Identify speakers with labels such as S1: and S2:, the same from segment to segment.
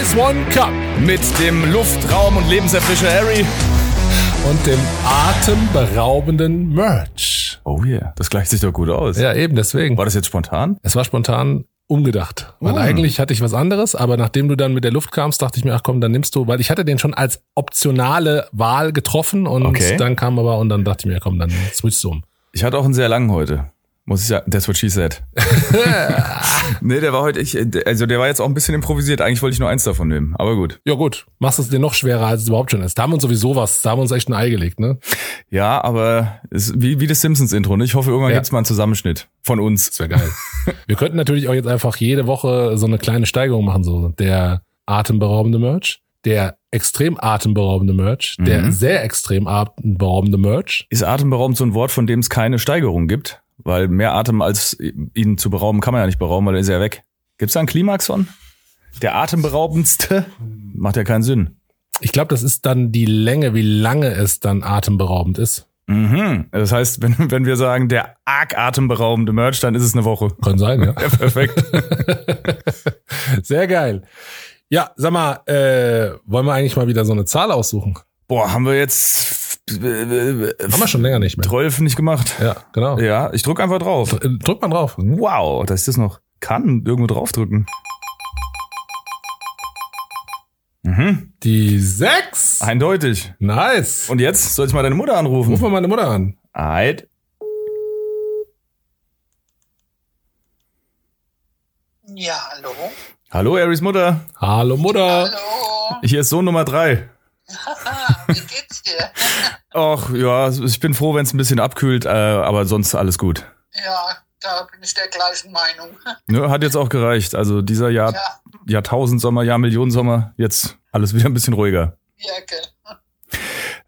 S1: Ice One Cup
S2: Mit dem Luftraum und Lebenserfrischer Harry.
S1: und dem atemberaubenden Merch.
S2: Oh yeah, das gleicht sich doch gut aus.
S1: Ja, eben deswegen.
S2: War das jetzt spontan?
S1: Es war spontan umgedacht. Weil
S2: Oh.
S1: eigentlich hatte ich was anderes, aber nachdem du dann mit der Luft kamst, dachte ich mir, ach komm, dann nimmst du, weil ich hatte den schon als optionale Wahl getroffen und
S2: Okay.
S1: dann kam aber und dann dachte ich mir, komm, dann switchst du um.
S2: Ich hatte auch einen sehr langen heute. Muss ich sagen, that's what she said. nee, der war heute, ich, also der war jetzt auch ein bisschen improvisiert. Eigentlich wollte ich nur eins davon nehmen, aber gut.
S1: Ja gut, machst es dir noch schwerer, als es überhaupt schon ist. Da haben wir uns sowieso was, da haben wir uns echt ein Ei gelegt, ne?
S2: Ja, aber ist wie, wie das Simpsons-Intro. Ne? Ich hoffe, irgendwann
S1: Ja.
S2: gibt's mal einen Zusammenschnitt von uns.
S1: Das wäre geil. wir könnten natürlich auch jetzt einfach jede Woche so eine kleine Steigerung machen, so der atemberaubende Merch, der extrem atemberaubende Merch, der
S2: Mhm.
S1: sehr extrem atemberaubende Merch.
S2: Ist atemberaubend so ein Wort, von dem es keine Steigerung gibt? Weil mehr Atem als ihn zu berauben kann man ja nicht berauben, weil dann ist er ja weg. Gibt's da einen Klimax von? Der atemberaubendste? Macht ja keinen Sinn.
S1: Ich glaube, das ist dann die Länge, wie lange es dann atemberaubend ist.
S2: Mhm. Das heißt, wenn, wenn wir sagen, der arg atemberaubende Merch, dann ist es eine Woche.
S1: Kann sein, ja.
S2: Ja, perfekt.
S1: Sehr geil. Ja, sag mal, äh, wollen wir eigentlich mal wieder so eine Zahl aussuchen?
S2: Boah, haben wir jetzt äh,
S1: Haben wir schon länger nicht mehr.
S2: 12 nicht gemacht?
S1: Ja, genau.
S2: Ja, ich drück einfach drauf.
S1: Äh, Drück mal drauf.
S2: Wow, dass ich das noch kann, irgendwo draufdrücken. Mhm.
S1: Die sechs.
S2: Eindeutig.
S1: Nice.
S2: Und jetzt soll ich mal deine Mutter anrufen?
S1: Ruf mal meine Mutter an.
S2: Eid.
S3: Ja, hallo.
S2: Hallo, Aries Mutter.
S1: Hallo Mutter.
S3: Hallo.
S2: Hier ist Sohn Nummer drei.
S3: Haha, wie geht's dir?
S2: Ach ja, ich bin froh, wenn es ein bisschen abkühlt, äh, aber sonst alles gut.
S3: Ja, da bin ich der gleichen Meinung.
S2: Ne, hat jetzt auch gereicht. Also dieser Jahr,
S3: Ja,
S2: Jahrtausendsommer, Jahrmillionensommer, jetzt alles wieder ein bisschen ruhiger.
S3: ja, gell.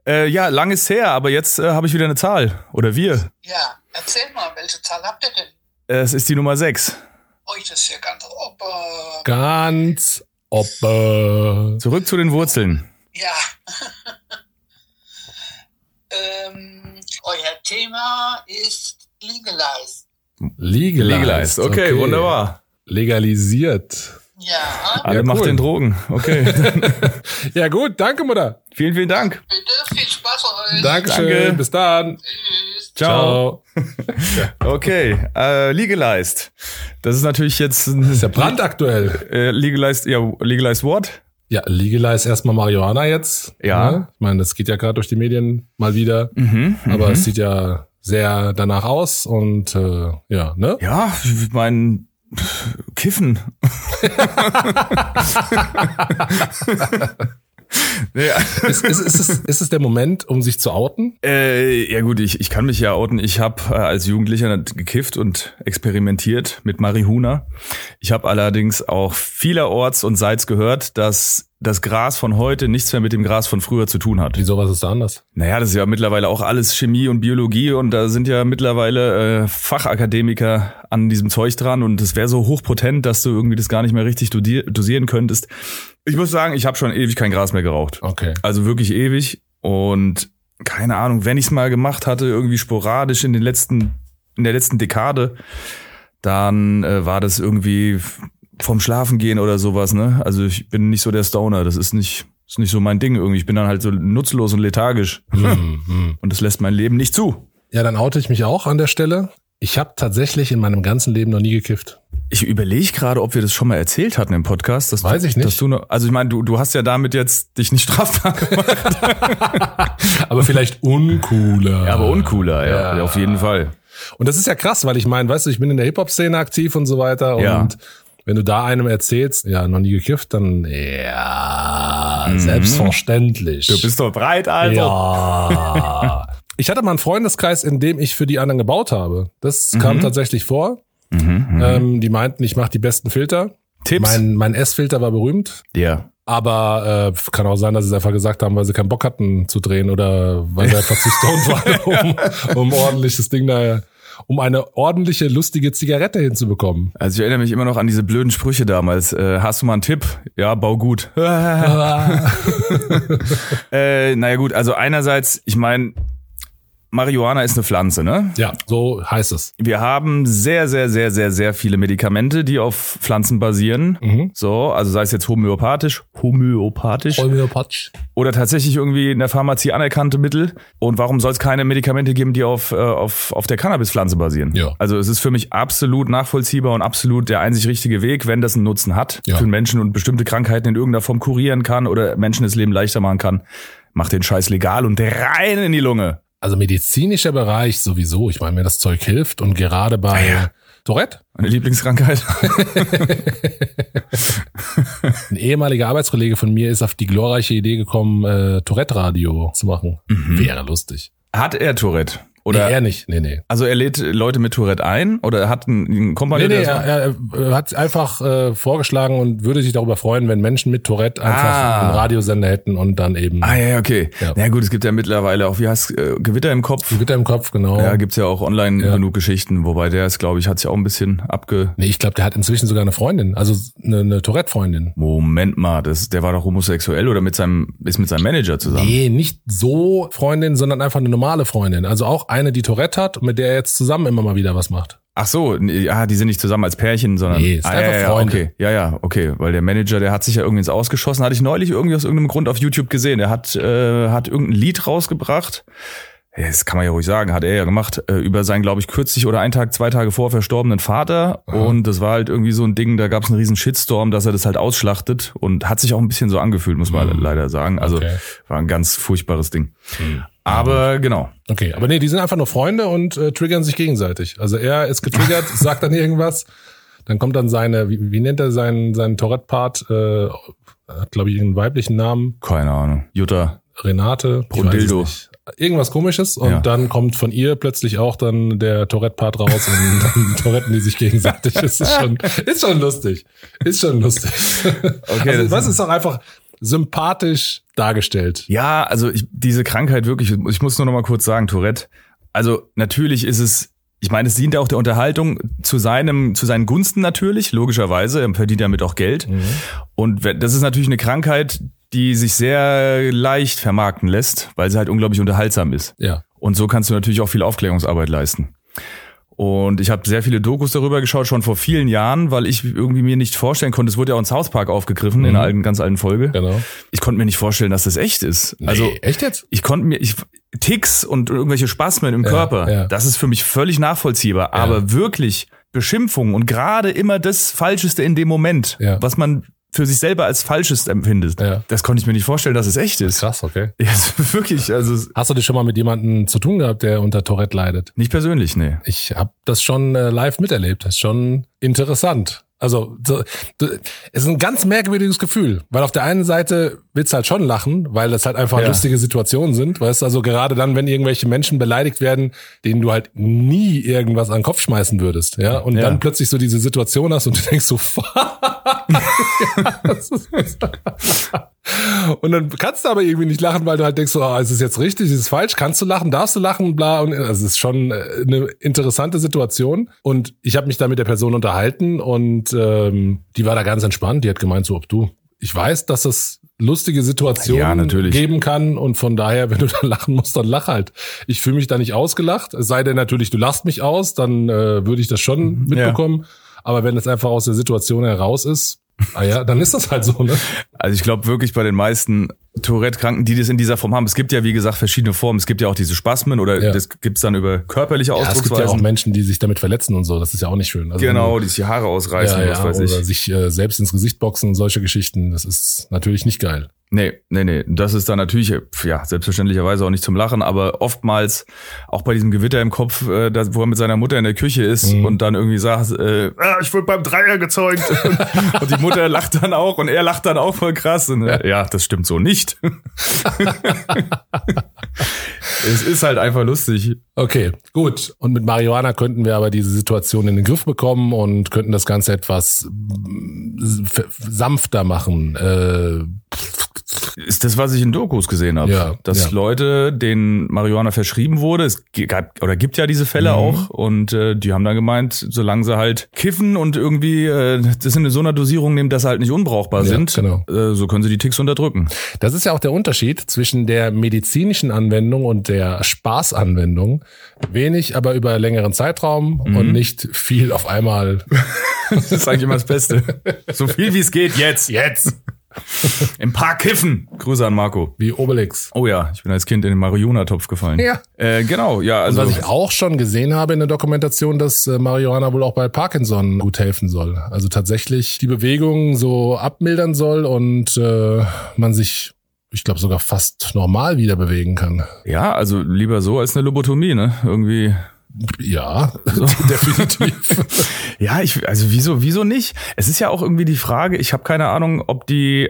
S2: Äh, ja, lang ist her, aber jetzt äh, habe ich wieder eine Zahl. Oder wir.
S3: Ja, erzähl mal, welche Zahl habt ihr denn?
S2: Es ist die Nummer sechs.
S3: Oh, das ist ja ganz ober.
S1: Ganz oppe.
S2: Zurück zu den Wurzeln.
S3: Ja. ähm, euer Thema ist Legalize.
S1: Legalized.
S2: Legalized. Okay, wunderbar.
S1: Legalisiert.
S3: Ja,
S2: Alle
S1: Ja,
S2: macht
S1: cool.
S2: den Drogen. Okay.
S1: Ja gut, danke Mutter.
S2: vielen, vielen Dank.
S3: bitte, viel Spaß euch.
S1: Dankeschön.
S2: Danke.
S1: Bis dann.
S3: Tschüss.
S2: Ciao. Okay, äh, legalized. Das ist natürlich jetzt
S1: Ist ja brandaktuell.
S2: äh, legalized, ja, legalized what?
S1: Ja, legalize erstmal Marihuana jetzt.
S2: Ja.
S1: Ne? Ich meine, das geht ja gerade durch die Medien mal wieder.
S2: Mhm,
S1: Aber es sieht ja sehr danach aus und äh, ja, ne?
S2: Ja, ich mein Kiffen. ja.
S1: Ist, ist, ist, es, ist es der Moment, um sich zu outen?
S2: Äh, ja gut, ich, ich kann mich ja outen. Ich habe äh, als Jugendlicher gekifft und experimentiert mit Marihuna. Ich habe allerdings auch vielerorts und seits gehört, dass das Gras von heute nichts mehr mit dem Gras von früher zu tun hat.
S1: Wieso was ist da anders?
S2: Naja, das ist ja mittlerweile auch alles Chemie und Biologie und da sind ja mittlerweile äh, Fachakademiker an diesem Zeug dran und es wäre so hochpotent, dass du irgendwie das gar nicht mehr richtig dosier- dosieren könntest. Ich muss sagen, ich habe schon ewig kein Gras mehr geraucht.
S1: Okay.
S2: Also wirklich ewig und keine Ahnung, wenn ich es mal gemacht hatte, irgendwie sporadisch in den letzten in der letzten Dekade, dann äh, war das irgendwie vom Schlafen gehen oder sowas, ne? Also ich bin nicht so der Stoner, das ist nicht ist nicht so mein Ding irgendwie. Ich bin dann halt so nutzlos und lethargisch.
S1: Hm, hm.
S2: Und das lässt mein Leben nicht zu.
S1: Ja, dann oute ich mich auch an der Stelle. Ich habe tatsächlich in meinem ganzen Leben noch nie gekifft.
S2: Ich überlege gerade, ob wir das schon mal erzählt hatten im Podcast. Dass
S1: Weiß
S2: du,
S1: ich nicht.
S2: Dass du noch, also ich meine, du, du hast ja damit jetzt dich nicht strafbar gemacht.
S1: Aber vielleicht uncooler.
S2: Ja, aber uncooler, ja,
S1: Ja.
S2: auf jeden Fall.
S1: Und das ist ja krass, weil ich meine, weißt du, ich bin in der Hip-Hop-Szene aktiv und so weiter. Und
S2: Ja.
S1: wenn du da einem erzählst, ja, noch nie gekifft, dann ja,
S2: Mhm.
S1: selbstverständlich.
S2: Du bist doch breit, Alter.
S1: Ja. ich hatte mal einen Freundeskreis, in dem ich für die anderen gebaut habe. Das
S2: Mhm.
S1: kam tatsächlich vor. Ähm, die meinten, ich mache die besten Filter.
S2: Tipps?
S1: Mein, mein S-Filter war berühmt.
S2: ja.
S1: Aber äh, kann auch sein, dass sie es einfach gesagt haben, weil sie keinen Bock hatten zu drehen oder weil sie einfach zu stoned waren, um, um ordentliches Ding da, um eine ordentliche, lustige Zigarette hinzubekommen.
S2: Also ich erinnere mich immer noch an diese blöden Sprüche damals. Äh, hast du mal einen Tipp? Ja, bau gut. äh, naja gut, also einerseits, ich meine, Marihuana ist eine Pflanze, ne?
S1: Ja, so heißt es.
S2: Wir haben sehr, sehr, sehr, sehr, sehr viele Medikamente, die auf Pflanzen basieren.
S1: Mhm.
S2: So, also sei es jetzt homöopathisch, homöopathisch
S1: Homöopathisch.
S2: oder tatsächlich irgendwie in der Pharmazie anerkannte Mittel. Und warum soll es keine Medikamente geben, die auf, äh, auf, auf der Cannabispflanze basieren?
S1: Ja.
S2: Also es ist für mich absolut nachvollziehbar und absolut der einzig richtige Weg, wenn das einen Nutzen hat
S1: Ja.
S2: für Menschen und bestimmte Krankheiten in irgendeiner Form kurieren kann oder Menschen das Leben leichter machen kann. Macht den Scheiß legal und rein in die Lunge.
S1: Also medizinischer Bereich sowieso. Ich meine, mir das Zeug hilft und gerade bei
S2: Ja.
S1: Tourette,
S2: Meine Lieblingskrankheit.
S1: ein ehemaliger Arbeitskollege von mir ist auf die glorreiche Idee gekommen, äh, Tourette-Radio zu machen. Wäre lustig.
S2: Hat er Tourette? Oder
S1: nee, er nicht. Nee, nee.
S2: Also er lädt Leute mit Tourette ein oder er hat einen, Kompagnon,
S1: Nee, nee, er, er, hat einfach äh, vorgeschlagen und würde sich darüber freuen, wenn Menschen mit Tourette einfach
S2: Ah.
S1: einen Radiosender hätten und dann eben
S2: Ah ja, okay.
S1: Ja.
S2: Ja. gut, es gibt ja mittlerweile auch, wie heißt äh, Gewitter im Kopf?
S1: Gewitter im Kopf, genau.
S2: Ja, gibt's ja auch online
S1: Ja.
S2: genug Geschichten, wobei der ist, glaube ich, hat sich auch ein bisschen abge...
S1: Nee, ich glaube, der hat inzwischen sogar eine Freundin, also eine, eine Tourette-Freundin.
S2: Moment mal, das, der war doch homosexuell oder mit seinem, ist mit seinem Manager zusammen?
S1: Nee, nicht so Freundin, sondern einfach eine normale Freundin. Also auch eine, die Tourette hat und mit der er jetzt zusammen immer mal wieder was macht.
S2: Ach so, ah, die sind nicht zusammen als Pärchen, sondern
S1: Nee, ist
S2: ah,
S1: einfach
S2: ja, ja,
S1: Freunde.
S2: Okay, ja, ja, okay, weil der Manager, der hat sich ja irgendwie ins Ausgeschossen, hatte ich neulich irgendwie aus irgendeinem Grund auf YouTube gesehen. Der hat äh, hat irgendein Lied rausgebracht. Ja, Das kann man ja ruhig sagen, hat er ja gemacht, äh, über seinen, glaube ich, kürzlich oder einen Tag, zwei Tage vor verstorbenen Vater. Und das war halt irgendwie so ein Ding, da gab es einen riesen Shitstorm, dass er das halt ausschlachtet und hat sich auch ein bisschen so angefühlt, muss man leider sagen. Also
S1: Okay.
S2: war ein ganz furchtbares Ding. Aber genau.
S1: Okay, aber nee, die sind einfach nur Freunde und äh, triggern sich gegenseitig. Also er ist getriggert, sagt dann irgendwas, dann kommt dann seine, wie, wie nennt er seinen, seinen Tourette-Part, äh, hat glaube ich einen weiblichen Namen,
S2: Keine Ahnung. Jutta.
S1: Renate. nicht. Irgendwas komisches und
S2: Ja.
S1: dann kommt von ihr plötzlich auch dann der Tourette-Part raus und dann Touretten die sich gegenseitig. Das ist schon, ist schon lustig. Ist schon lustig.
S2: Okay,
S1: also,
S2: das-
S1: was ist auch einfach sympathisch dargestellt.
S2: Ja, also ich, diese Krankheit wirklich, ich muss nur noch mal kurz sagen, Tourette. Also natürlich ist es, ich meine, es dient auch der Unterhaltung zu seinem, zu seinen Gunsten natürlich, logischerweise. Er verdient damit auch Geld. Und wenn- das ist natürlich eine Krankheit, die sich sehr leicht vermarkten lässt, weil sie halt unglaublich unterhaltsam ist.
S1: Ja.
S2: Und so kannst du natürlich auch viel Aufklärungsarbeit leisten. Und ich habe sehr viele Dokus darüber geschaut, schon vor vielen Jahren, weil ich irgendwie mir nicht vorstellen konnte, es wurde ja auch in South Park aufgegriffen, in einer alten, ganz alten Folge.
S1: Genau.
S2: Ich konnte mir nicht vorstellen, dass das echt ist. Also
S1: Nee, echt jetzt?
S2: ich konnte mir, ich, Ticks und irgendwelche Spasmen im Körper,
S1: ja.
S2: das ist für mich völlig nachvollziehbar. Aber wirklich Beschimpfungen und gerade immer das Falscheste in dem Moment,
S1: Ja.
S2: was man für sich selber als Falsches empfindet,
S1: Ja.
S2: das konnte ich mir nicht vorstellen, dass es echt ist.
S1: Krass, okay.
S2: Ja, wirklich, also
S1: Hast du dich schon mal mit jemandem zu tun gehabt, der unter Tourette leidet?
S2: nicht persönlich, nee.
S1: Ich habe das schon äh, live miterlebt. Das ist schon interessant. Also so, du- es ist ein ganz merkwürdiges Gefühl, weil auf der einen Seite willst du halt schon lachen, weil das halt einfach
S2: Ja.
S1: lustige Situationen sind. Weißt du, also gerade dann, wenn irgendwelche Menschen beleidigt werden, denen du halt nie irgendwas an den Kopf schmeißen würdest, ja, und
S2: Ja.
S1: dann plötzlich so diese Situation hast und du denkst so, fuck. Das und dann kannst du aber irgendwie nicht lachen, weil du halt denkst so, ah, ist es jetzt richtig, ist es falsch, kannst du lachen, darfst du lachen, bla. Und also es ist schon äh, eine interessante Situation. Und ich habe mich da mit der Person unterhalten und ähm, die war da ganz entspannt, die hat gemeint so, ob du, ich weiß, dass es lustige
S2: Ja,
S1: Situationen
S2: natürlich.
S1: geben kann. Und von daher, wenn du da lachen musst, dann lach halt. Ich fühle mich da nicht ausgelacht, es sei denn natürlich, du lachst mich aus, dann äh, würde ich das schon mitbekommen, aber wenn es einfach aus der Situation heraus ist, ah ja, dann ist das halt so, ne?
S2: Also ich glaube wirklich bei den meisten Tourette-Kranken, die das in dieser Form haben, es gibt ja wie gesagt verschiedene Formen. Es gibt ja auch diese Spasmen oder
S1: Ja.
S2: das gibt's dann über körperliche
S1: Ja, es gibt ja auch. Menschen, die sich damit verletzen und so. Das ist ja auch nicht schön. Also
S2: genau, die sich die Haare ausreißen,
S1: ja,
S2: was
S1: ja,
S2: weiß
S1: oder
S2: ich.
S1: sich äh, selbst ins Gesicht boxen und solche Geschichten. Das ist natürlich nicht geil.
S2: Nee, nee, nee. Das ist dann natürlich, ja, selbstverständlicherweise auch nicht zum Lachen, aber oftmals auch bei diesem Gewitter im Kopf, äh, da, wo er mit seiner Mutter in der Küche ist
S1: Mhm.
S2: und dann irgendwie sagt, äh, ah, ich wurde beim Dreier gezeugt. und die Mutter lacht dann auch und er lacht dann auch voll krass. Und, äh, ja, das stimmt so nicht. es ist halt einfach lustig.
S1: Okay, gut. Und mit Marihuana könnten wir aber diese Situation in den Griff bekommen und könnten das Ganze etwas mm, sanfter machen. Äh,
S2: ist das, was ich in Dokus gesehen habe.
S1: Ja,
S2: dass
S1: ja.
S2: Leute, denen Marihuana verschrieben wurde, es gab oder gibt ja diese Fälle
S1: Mhm.
S2: auch und äh, die haben dann gemeint, solange sie halt kiffen und irgendwie äh, das in so einer Dosierung nehmen, dass sie halt nicht unbrauchbar
S1: Ja,
S2: sind,
S1: genau.
S2: äh, so können sie die Ticks unterdrücken.
S1: Das ist ja auch der Unterschied zwischen der medizinischen Anwendung und der Spaßanwendung. Wenig, aber über längeren Zeitraum
S2: Mhm.
S1: und nicht viel auf einmal.
S2: Das ist eigentlich immer das Beste. so viel wie es geht jetzt.
S1: Jetzt!
S2: Im Park kiffen. Grüße an Marco.
S1: Wie Obelix.
S2: Oh ja, ich bin als Kind in den Marihuana-Topf gefallen.
S1: Ja.
S2: Äh, genau, ja,
S1: Also
S2: also
S1: was ich auch schon gesehen habe in der Dokumentation, dass äh, Marihuana wohl auch bei Parkinson gut helfen soll. Also tatsächlich die Bewegung so abmildern soll und äh, man sich, ich glaube, sogar fast normal wieder bewegen kann.
S2: ja, also lieber so als eine Lobotomie, ne? Irgendwie
S1: Ja, definitiv.
S2: Ja, ich, also wieso, wieso nicht? Es ist ja auch irgendwie die Frage, ich habe keine Ahnung, ob die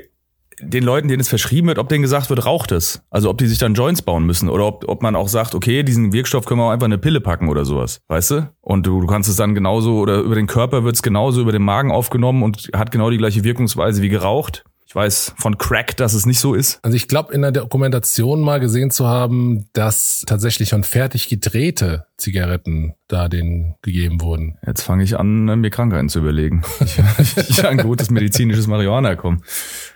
S2: den Leuten, denen es verschrieben wird, ob denen gesagt wird, raucht es. Also ob die sich dann Joints bauen müssen oder ob, ob man auch sagt, okay, diesen Wirkstoff können wir auch einfach in eine Pille packen oder sowas. Weißt du? Und du, du kannst es dann genauso, oder über den Körper wird es genauso über den Magen aufgenommen und hat genau die gleiche Wirkungsweise wie geraucht. Ich weiß von Crack, dass es nicht so ist.
S1: Also ich glaube, in der Dokumentation mal gesehen zu haben, dass tatsächlich schon fertig gedrehte Zigaretten da denen gegeben wurden.
S2: Jetzt fange ich an, äh, mir Krankheiten zu überlegen. Ich, ich an gutes medizinisches Marihuana komme.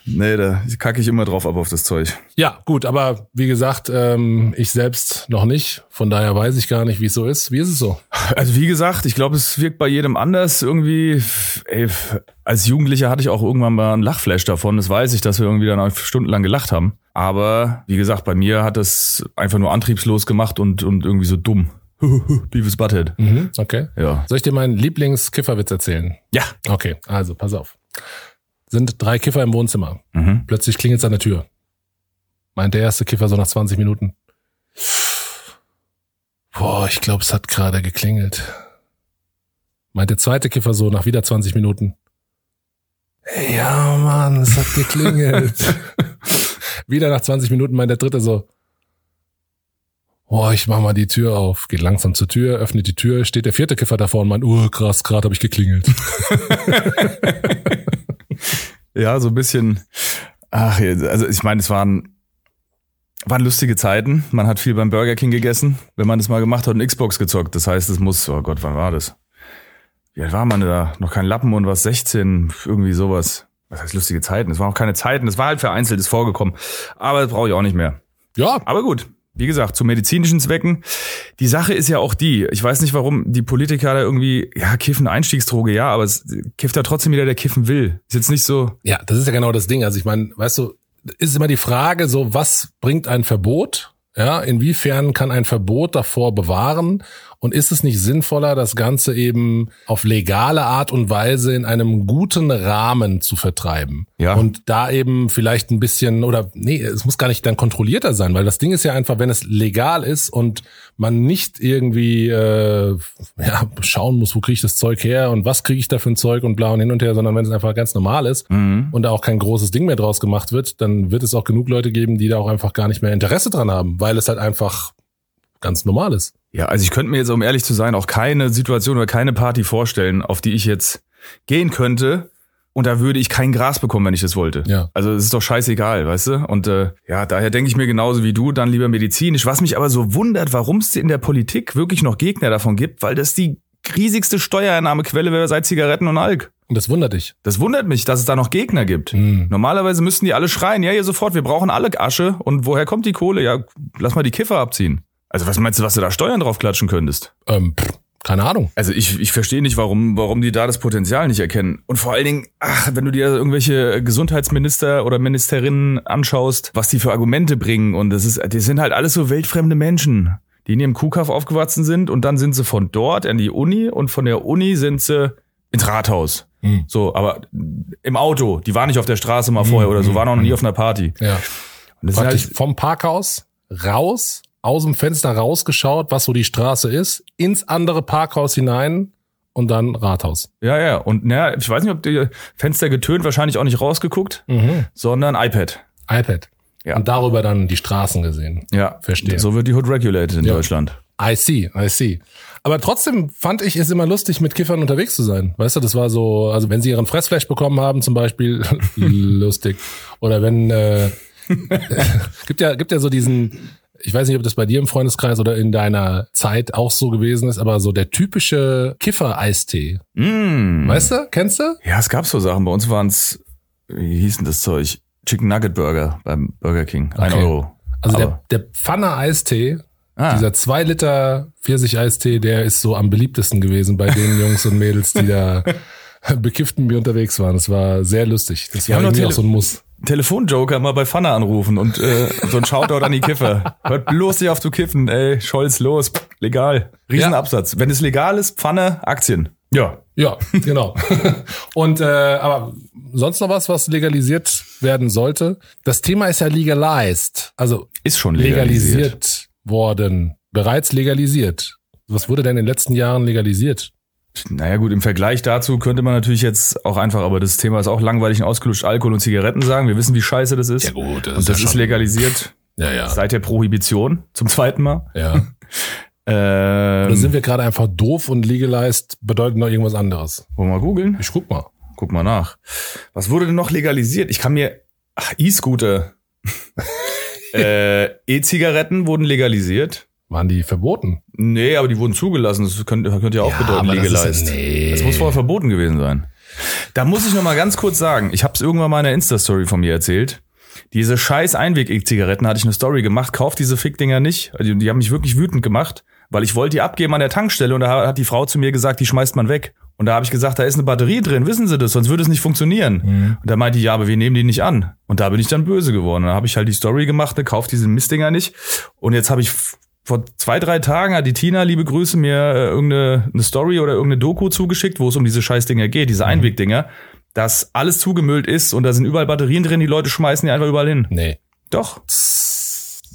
S2: Nee, da kacke ich immer drauf ab auf das Zeug.
S1: Ja, gut, aber wie gesagt, ähm, ich selbst noch nicht. Von daher weiß ich gar nicht, wie es so ist. Wie ist es so?
S2: Also wie gesagt, ich glaube, es wirkt bei jedem anders. Irgendwie, ey, als Jugendlicher hatte ich auch irgendwann mal einen Lachflash davon. Das weiß ich, dass wir irgendwie dann auch stundenlang gelacht haben. Aber wie gesagt, bei mir hat es einfach nur antriebslos gemacht und, und irgendwie so dumm. Beavis Butthead.
S1: Mhm, okay.
S2: Ja.
S1: Soll ich dir meinen Lieblingskifferwitz erzählen?
S2: Ja.
S1: Okay, also pass auf. Sind drei Kiffer im Wohnzimmer.
S2: Mhm.
S1: Plötzlich klingelt's an der Tür. Meint der erste Kiffer so nach 20 Minuten. Boah, ich glaube, es hat gerade geklingelt. Meint der zweite Kiffer so nach wieder 20 Minuten. Ja, Mann, es hat geklingelt. wieder nach 20 Minuten meint der dritte so. Boah, ich mach mal die Tür auf. Geht langsam zur Tür, öffnet die Tür, steht der vierte Kiffer davor und meint, oh krass, gerade habe ich geklingelt.
S2: Ja, so ein bisschen. Ach, also ich meine, es waren, waren lustige Zeiten. Man hat viel beim Burger King gegessen. Wenn man das mal gemacht hat und Xbox gezockt. Das heißt, es muss, oh Gott, wann war das? Wie alt war man da? Noch kein Lappen und was, 16, irgendwie sowas. Was heißt lustige Zeiten? Es waren auch keine Zeiten. Es war halt vereinzelt, ist vorgekommen. Aber das brauche ich auch nicht mehr.
S1: Ja,
S2: Aber gut, wie gesagt, zu medizinischen Zwecken. Die Sache ist ja auch die, ich weiß nicht, warum die Politiker da irgendwie, ja, Kiffen Einstiegsdroge, ja, aber es kifft ja trotzdem jeder, der kiffen will. Ist jetzt nicht so,
S1: Ja, das ist ja genau das Ding. Also ich meine, weißt du, ist immer die Frage, so was bringt ein Verbot? Ja, inwiefern kann ein Verbot davor bewahren? Und ist es nicht sinnvoller, das Ganze eben auf legale Art und Weise in einem guten Rahmen zu vertreiben?
S2: Ja.
S1: Und da eben vielleicht ein bisschen, oder nee, es muss gar nicht dann kontrollierter sein, weil das Ding ist ja einfach, wenn es legal ist und man nicht irgendwie äh, ja, schauen muss, wo kriege ich das Zeug her und was kriege ich da für ein Zeug und bla und hin und her, sondern wenn es einfach ganz normal ist und da auch kein großes Ding mehr draus gemacht wird, dann wird es auch genug Leute geben, die da auch einfach gar nicht mehr Interesse dran haben, weil es halt einfach ganz normal ist.
S2: Ja, also ich könnte mir jetzt, um ehrlich zu sein, auch keine Situation oder keine Party vorstellen, auf die ich jetzt gehen könnte. Und da würde ich kein Gras bekommen, wenn ich das wollte.
S1: Ja.
S2: Also es ist doch scheißegal, weißt du? Und äh, ja, daher denke ich mir genauso wie du, dann lieber medizinisch. Was mich aber so wundert, warum es in der Politik wirklich noch Gegner davon gibt, weil das die riesigste Steuereinnahmequelle wäre seit Zigaretten und Alk.
S1: Und das wundert dich.
S2: Das wundert mich, dass es da noch Gegner gibt.
S1: Hm.
S2: Normalerweise müssten die alle schreien, ja, hier sofort, wir brauchen alle Asche. Und woher kommt die Kohle? Ja, lass mal die Kiffer abziehen. Also was meinst du, was du da Steuern drauf klatschen könntest?
S1: Ähm, pff, keine Ahnung.
S2: Also ich, ich verstehe nicht, warum, warum die da das Potenzial nicht erkennen. Und vor allen Dingen, ach, wenn du dir irgendwelche Gesundheitsminister oder Ministerinnen anschaust, was die für Argumente bringen. Und das ist, die sind halt alles so weltfremde Menschen, die in ihrem Kuhkaff aufgewachsen sind und dann sind sie von dort an die Uni und von der Uni sind sie ins Rathaus.
S1: Hm.
S2: So, aber im Auto. Die waren nicht auf der Straße mal vorher oder so, waren auch noch nie auf einer Party.
S1: Ja.
S2: Und das
S1: Praktisch
S2: halt,
S1: vom Parkhaus raus, aus dem Fenster rausgeschaut, was so die Straße ist, ins andere Parkhaus hinein und dann Rathaus.
S2: ja, ja. Und naja, ich weiß nicht, ob die Fenster getönt, wahrscheinlich auch nicht rausgeguckt,
S1: Mhm.
S2: sondern iPad.
S1: iPad.
S2: Ja.
S1: Und darüber dann die Straßen gesehen.
S2: Ja,
S1: Verstehe.
S2: So wird die Hood regulated in
S1: Ja.
S2: Deutschland.
S1: I see, I see. Aber trotzdem fand ich es immer lustig, mit Kiffern unterwegs zu sein. Weißt du, das war so, also wenn sie ihren Fressflash bekommen haben zum Beispiel, lustig. Oder wenn, äh, gibt ja, gibt ja so diesen, ich weiß nicht, ob das bei dir im Freundeskreis oder in deiner Zeit auch so gewesen ist, aber so der typische Kiffer-Eistee.
S2: Mm.
S1: Weißt du? Kennst du?
S2: Ja, es gab so Sachen. Bei uns waren es, wie hieß denn das Zeug? Chicken Nugget Burger beim Burger King. Ein
S1: Okay.
S2: Euro.
S1: Also
S2: Aber-
S1: der, der Pfanner Eistee,
S2: Ah.
S1: dieser 2 Liter Pfirsich-Eistee, der ist so am beliebtesten gewesen bei den Jungs und Mädels, die da bekifft mit mir unterwegs waren. Das war sehr lustig. Das
S2: Wir
S1: war
S2: noch
S1: irgendwie auch so ein Muss.
S2: Telefonjoker mal bei Pfanne anrufen und äh, so ein Shoutout an die Kiffer. Hört bloß nicht auf zu kiffen, ey, Scholz, los, pff, legal. Riesenabsatz. Wenn es legal ist, Pfanne, Aktien. Ja.
S1: Ja, genau. und äh, aber sonst noch was, was legalisiert werden sollte? Das Thema ist ja legalized, also
S2: Ist schon legalisiert.
S1: legalisiert worden, bereits legalisiert. Was wurde denn in den letzten Jahren legalisiert?
S2: Naja gut, im Vergleich dazu könnte man natürlich jetzt auch einfach, aber das Thema ist auch langweilig und ausgelutscht, Alkohol und Zigaretten sagen. Wir wissen, wie scheiße das ist.
S1: gut,
S2: und das ist legalisiert
S1: Ja, ja.
S2: seit der Prohibition zum zweiten Mal.
S1: Ja. Oder
S2: Ähm,
S1: sind wir gerade einfach doof und legalized bedeutet noch irgendwas anderes?
S2: wollen wir mal googeln?
S1: Ich guck mal.
S2: Guck mal nach. Was wurde denn noch legalisiert? Ich kann mir. Ach, E-Scooter. äh, E-Zigaretten wurden legalisiert.
S1: Waren die verboten?
S2: Nee, aber die wurden zugelassen. Das könnte, könnte ja auch bedeuten,
S1: aber das
S2: legalized.
S1: nee.
S2: Das muss vorher verboten gewesen sein. Da muss ich noch mal ganz kurz sagen, ich habe es irgendwann mal in einer Insta-Story von mir erzählt. Diese scheiß Einweg-E-Zigaretten hatte ich eine Story gemacht. Kauft diese Fickdinger nicht. Also Die, die haben mich wirklich wütend gemacht, weil ich wollte die abgeben an der Tankstelle und da hat die Frau zu mir gesagt, die schmeißt man weg. Und da habe ich gesagt, da ist eine Batterie drin, wissen Sie das, sonst würde es nicht funktionieren. Und da meinte die, ja, aber wir nehmen die nicht an. Und da bin ich dann böse geworden. Da habe ich halt die Story gemacht, ne, kauft diese Mistdinger nicht. Und jetzt habe ich vor zwei, drei Tagen hat die Tina, liebe Grüße, mir äh, irgendeine eine Story oder irgendeine Doku zugeschickt, wo es um diese Scheißdinger geht, diese Einwegdinger, dass alles zugemüllt ist und da sind überall Batterien drin, die Leute schmeißen die einfach überall hin.
S1: Nee.
S2: Doch.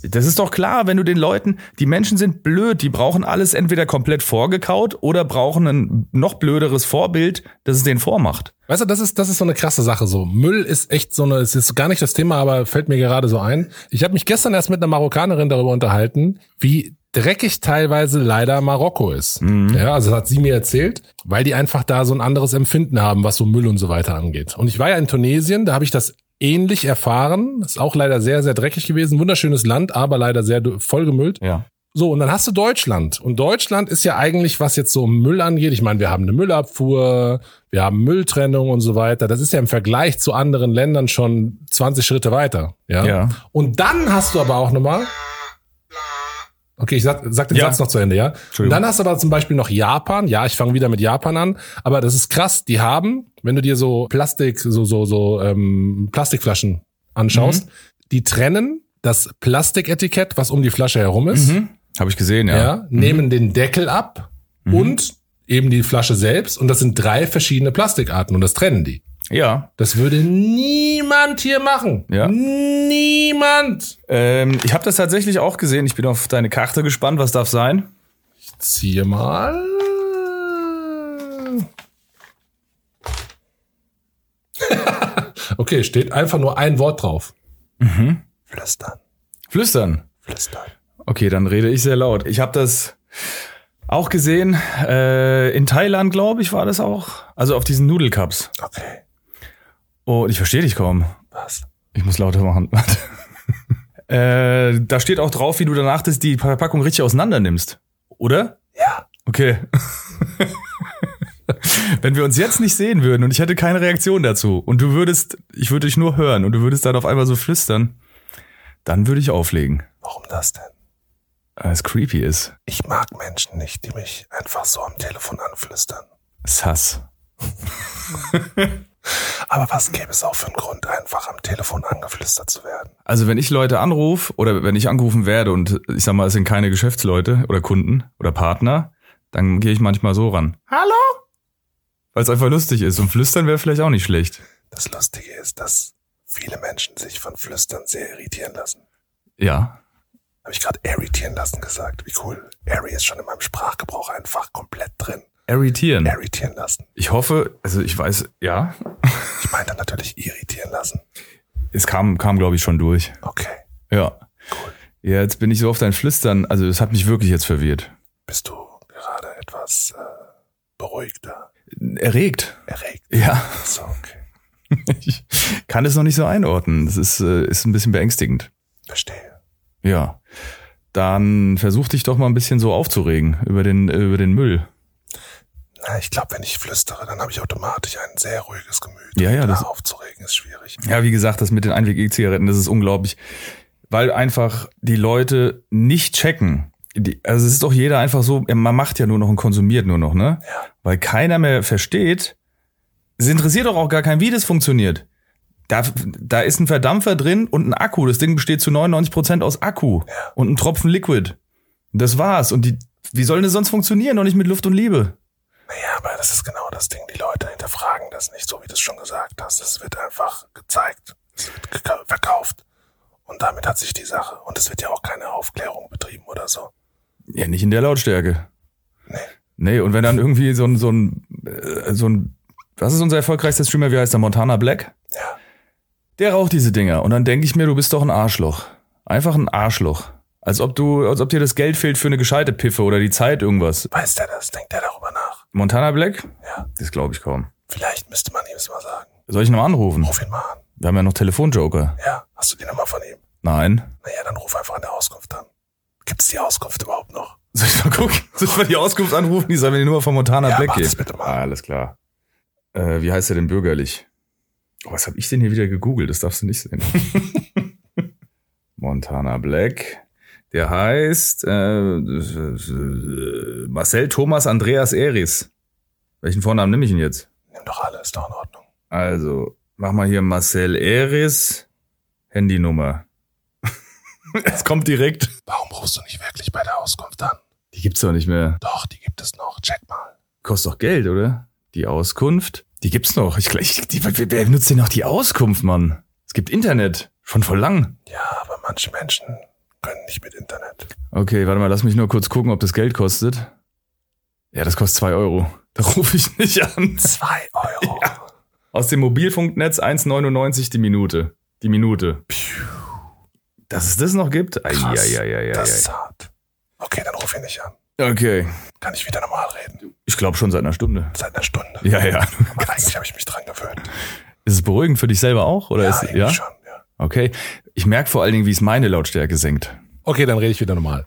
S2: Das ist doch klar, wenn du den Leuten, die Menschen sind blöd, die brauchen alles entweder komplett vorgekaut oder brauchen ein noch blöderes Vorbild, das es denen vormacht.
S1: Weißt du, das ist, das ist so eine krasse Sache. So Müll ist echt so eine, es ist gar nicht das Thema, aber fällt mir gerade so ein. Ich habe mich gestern erst mit einer Marokkanerin darüber unterhalten, wie dreckig teilweise leider Marokko ist. Ja, also das hat sie mir erzählt, weil die einfach da so ein anderes Empfinden haben, was so Müll und so weiter angeht. Und ich war ja in Tunesien, da habe ich das ähnlich erfahren. Ist auch leider sehr, sehr dreckig gewesen. Wunderschönes Land, aber leider sehr vollgemüllt.
S2: Ja.
S1: So, und dann hast du Deutschland. Und Deutschland ist ja eigentlich, was jetzt so Müll angeht, ich meine, wir haben eine Müllabfuhr, wir haben Mülltrennung und so weiter. Das ist ja im Vergleich zu anderen Ländern schon 20 Schritte weiter. Ja.
S2: Ja.
S1: Und dann hast du aber auch nochmal. Okay, ich sag, sag den
S2: Ja.
S1: Satz noch zu Ende, ja? Dann hast du aber zum Beispiel noch Japan. Ja, ich fange wieder mit Japan an. Aber das ist krass. Die haben, wenn du dir so Plastik, so, so, so ähm, Plastikflaschen anschaust,
S2: Mhm.
S1: die trennen das Plastiketikett, was um die Flasche herum ist,
S2: Mhm. Habe ich gesehen, ja.
S1: ja, nehmen den Deckel ab und eben die Flasche selbst. Und das sind drei verschiedene Plastikarten und das trennen die.
S2: Ja.
S1: Das würde niemand hier machen.
S2: Ja.
S1: Niemand.
S2: Ähm, ich habe das tatsächlich auch gesehen. Ich bin auf deine Karte gespannt. Was darf sein?
S1: Ziehe mal. okay, steht einfach nur ein Wort drauf. Flüstern.
S2: Flüstern.
S1: Flüstern.
S2: Okay, dann rede ich sehr laut. Ich habe das auch gesehen. Äh, in Thailand, glaube ich, war das auch. Also auf diesen Nudelcups.
S1: Okay.
S2: Und ich verstehe dich kaum.
S1: Was?
S2: Ich muss lauter machen. Äh, da steht auch drauf, wie du danach das, die Verpackung richtig auseinander nimmst. Oder?
S1: Ja.
S2: Okay. Wenn wir uns jetzt nicht sehen würden und ich hätte keine Reaktion dazu und du würdest, ich würde dich nur hören und du würdest dann auf einmal so flüstern, dann würde ich auflegen,
S1: Warum das denn?
S2: weil es creepy ist.
S1: Ich mag Menschen nicht, die mich einfach so am Telefon anflüstern.
S2: Sass.
S1: Aber was gäbe es auch für einen Grund, einfach am Telefon angeflüstert zu werden?
S2: Also wenn ich Leute anrufe oder wenn ich angerufen werde und ich sag mal, es sind keine Geschäftsleute oder Kunden oder Partner, dann gehe ich manchmal so ran. Hallo? Weil es einfach lustig ist und flüstern wäre vielleicht auch nicht schlecht.
S1: Das Lustige ist, dass viele Menschen sich von Flüstern sehr irritieren lassen.
S2: Ja.
S1: Habe ich gerade irritieren lassen gesagt. Wie cool. Harry ist schon in meinem Sprachgebrauch einfach komplett drin.
S2: Irritieren.
S1: Irritieren lassen.
S2: Ich hoffe, also ich weiß, ja,
S1: Ich meinte natürlich irritieren lassen.
S2: es kam, kam glaube ich schon durch.
S1: Okay.
S2: Ja. Ja, jetzt bin ich so auf dein Flüstern, also es hat mich wirklich jetzt verwirrt.
S1: Bist du gerade etwas äh, beruhigter,
S2: Erregt.
S1: erregt?
S2: Ja.
S1: So, okay.
S2: Ich, kann es noch nicht so einordnen. Das ist, äh, ist ein bisschen beängstigend.
S1: Verstehe.
S2: Ja. Dann versuch dich doch mal ein bisschen so aufzuregen über den, über den Müll.
S1: Na, ich glaube, wenn ich flüstere, dann habe ich automatisch ein sehr ruhiges Gemüt.
S2: Ja, ja,
S1: Und
S2: das-
S1: da aufzuregen ist schwierig.
S2: Ja, wie gesagt, das mit den Einweg-E-Zigaretten, das ist unglaublich, weil einfach die Leute nicht checken. Die, also es ist doch jeder einfach so, ja, man macht ja nur noch und konsumiert nur noch, ne?
S1: Ja.
S2: Weil keiner mehr versteht, es interessiert doch auch gar keinen, wie das funktioniert. Da, da ist ein Verdampfer drin und ein Akku. Das Ding besteht zu 99 Prozent aus Akku und ein Tropfen Liquid. Das war's. Und die, wie soll das sonst funktionieren? Doch nicht mit Luft und Liebe.
S1: Naja, aber das ist genau das Ding. Die Leute hinterfragen das nicht, so wie du es schon gesagt hast. Es wird einfach gezeigt. Es wird verkauft. Und damit hat sich die Sache. Und es wird ja auch keine Aufklärung betrieben oder so.
S2: Ja, nicht in der Lautstärke.
S1: Nee.
S2: Nee, und wenn dann irgendwie so ein, so ein, äh, so ein, was ist unser erfolgreichster Streamer, wie heißt der, Montana Black?
S1: Ja.
S2: Der raucht diese Dinger. Und dann denke ich mir, du bist doch ein Arschloch. Einfach ein Arschloch. Als ob du, als ob dir das Geld fehlt für eine gescheite Piffe oder die Zeit irgendwas.
S1: Weiß der das? Denkt der darüber nach?
S2: Montana Black?
S1: Ja.
S2: Das glaube ich kaum.
S1: Vielleicht müsste man ihm es mal sagen.
S2: Soll ich noch mal anrufen?
S1: Ruf ihn mal an.
S2: Wir haben ja noch Telefonjoker.
S1: Ja. Hast du die Nummer von ihm?
S2: Nein.
S1: Naja, dann ruf einfach an der Auskunft an. Gibt es die Auskunft überhaupt noch?
S2: Soll ich mal gucken? Soll ich mal die Auskunft anrufen? Die soll mir die Nummer von Montana
S1: Ja,
S2: Black geben.
S1: das bitte mal.
S2: Ah, alles klar. Äh, wie heißt er denn bürgerlich? Oh, was habe ich denn hier wieder gegoogelt? Das darfst du nicht sehen. Montana Black. Der heißt äh, Marcel Thomas Andreas Eris. Welchen Vornamen nehme ich ihn jetzt?
S1: Nimm doch alle, ist doch in Ordnung.
S2: Also, mach mal hier Marcel Eris. Handynummer. es kommt direkt.
S1: Warum rufst du nicht wirklich bei der Auskunft an?
S2: Die gibt's doch nicht mehr.
S1: Doch, die gibt es noch. Check mal.
S2: Kostet doch Geld, oder? Die Auskunft. Die gibt's noch. Ich, ich, die, wer wer nutzt denn noch die Auskunft, Mann? Es gibt Internet. Schon voll lang.
S1: Ja, aber manche Menschen können nicht mit Internet.
S2: Okay, warte mal, lass mich nur kurz gucken, ob das Geld kostet. Ja, das kostet zwei Euro. Da rufe ich nicht an.
S1: Zwei Euro.
S2: Aus dem Mobilfunknetz 1,99 die Minute. Die Minute. Dass es das noch gibt? Ai,
S1: Krass.
S2: ai, ai, ai,
S1: Das ist hart. Okay, dann ruf ihn nicht an.
S2: Okay.
S1: Kann ich wieder normal reden?
S2: Ich glaube schon seit einer Stunde.
S1: Seit einer Stunde.
S2: Ja, ja.
S1: Aber eigentlich habe ich mich dran gewöhnt.
S2: Ist es beruhigend für dich selber auch? Oder
S1: Ja,
S2: ist, ja?
S1: schon, ja.
S2: Okay. Ich merke vor allen Dingen, wie es meine Lautstärke senkt.
S1: Okay, dann rede ich wieder normal.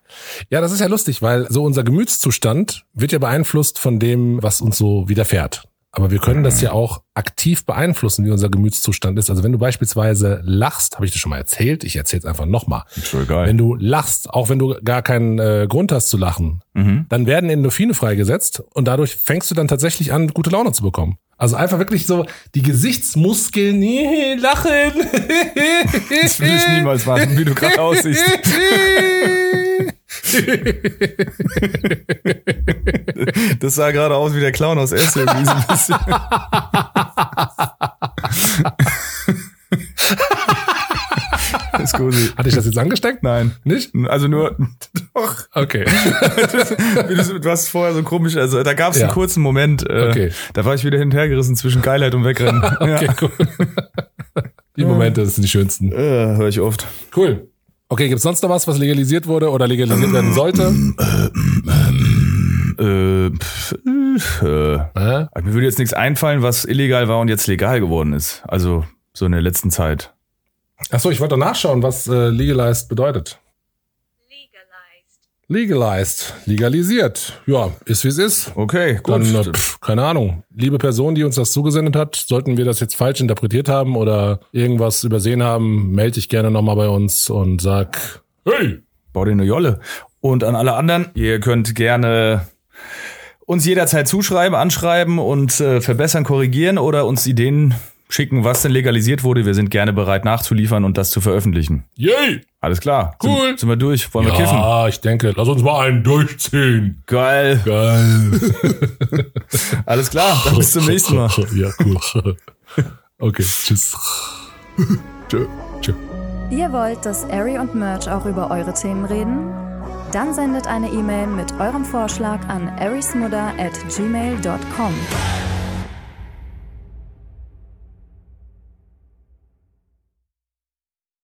S1: Ja, das ist ja lustig, weil so unser Gemütszustand wird ja beeinflusst von dem, was uns so widerfährt. Aber wir können das ja auch aktiv beeinflussen, wie unser Gemütszustand ist. Also wenn du beispielsweise lachst, habe ich dir schon mal erzählt, ich erzähle es einfach nochmal. Wenn du lachst, auch wenn du gar keinen äh, Grund hast zu lachen,
S2: mhm.
S1: dann werden Endorphine freigesetzt und dadurch fängst du dann tatsächlich an, gute Laune zu bekommen. Also einfach wirklich so die Gesichtsmuskeln, lachen.
S2: Das will ich niemals machen, wie du gerade aussiehst. Das sah gerade aus wie der Clown aus Essen.
S1: Hatte ich das jetzt angesteckt?
S2: Nein.
S1: Nicht?
S2: Also nur, doch.
S1: Okay.
S2: Du, du hast vorher so komisch, also da gab es
S1: Ja.
S2: einen kurzen Moment, äh,
S1: Okay.
S2: da war ich wieder hin und her gerissen zwischen Geilheit und Wegrennen.
S1: Okay,
S2: ja.
S1: cool. Die Momente, das sind die schönsten.
S2: äh, Höre ich oft.
S1: Cool. Okay, gibt's sonst noch was, was legalisiert wurde oder legalisiert werden sollte?
S2: Äh, pff, äh,
S1: Äh?
S2: mir würde jetzt nichts einfallen, was illegal war und jetzt legal geworden ist. Also so in der letzten Zeit.
S1: Achso, ich wollte nachschauen, was äh, legalized bedeutet. Legalized, legalisiert. Ja, ist wie es ist.
S2: Okay, gut.
S1: Dann, äh, pff, keine Ahnung. Liebe Person, die uns das zugesendet hat, sollten wir das jetzt falsch interpretiert haben oder irgendwas übersehen haben, melde dich gerne nochmal bei uns und sag, hey,
S2: Bau dir eine Jolle. Und an alle anderen, ihr könnt gerne uns jederzeit zuschreiben, anschreiben und äh, verbessern, korrigieren oder uns Ideen schicken, was denn legalisiert wurde. Wir sind gerne bereit nachzuliefern und das zu veröffentlichen.
S1: yay.
S2: Alles klar.
S1: Cool.
S2: Sind, sind wir durch? Wollen wir kiffen?
S1: Ja, ich denke, lass uns mal einen durchziehen.
S2: Geil.
S1: Geil.
S2: Alles klar. Dann bis zum nächsten Mal.
S1: Ja, cool. Okay, tschüss. Tschö. Tschö.
S4: Ihr wollt, dass Ari und Merch auch über eure Themen reden? Dann sendet eine E-Mail mit eurem Vorschlag an arismudder at gmail.com.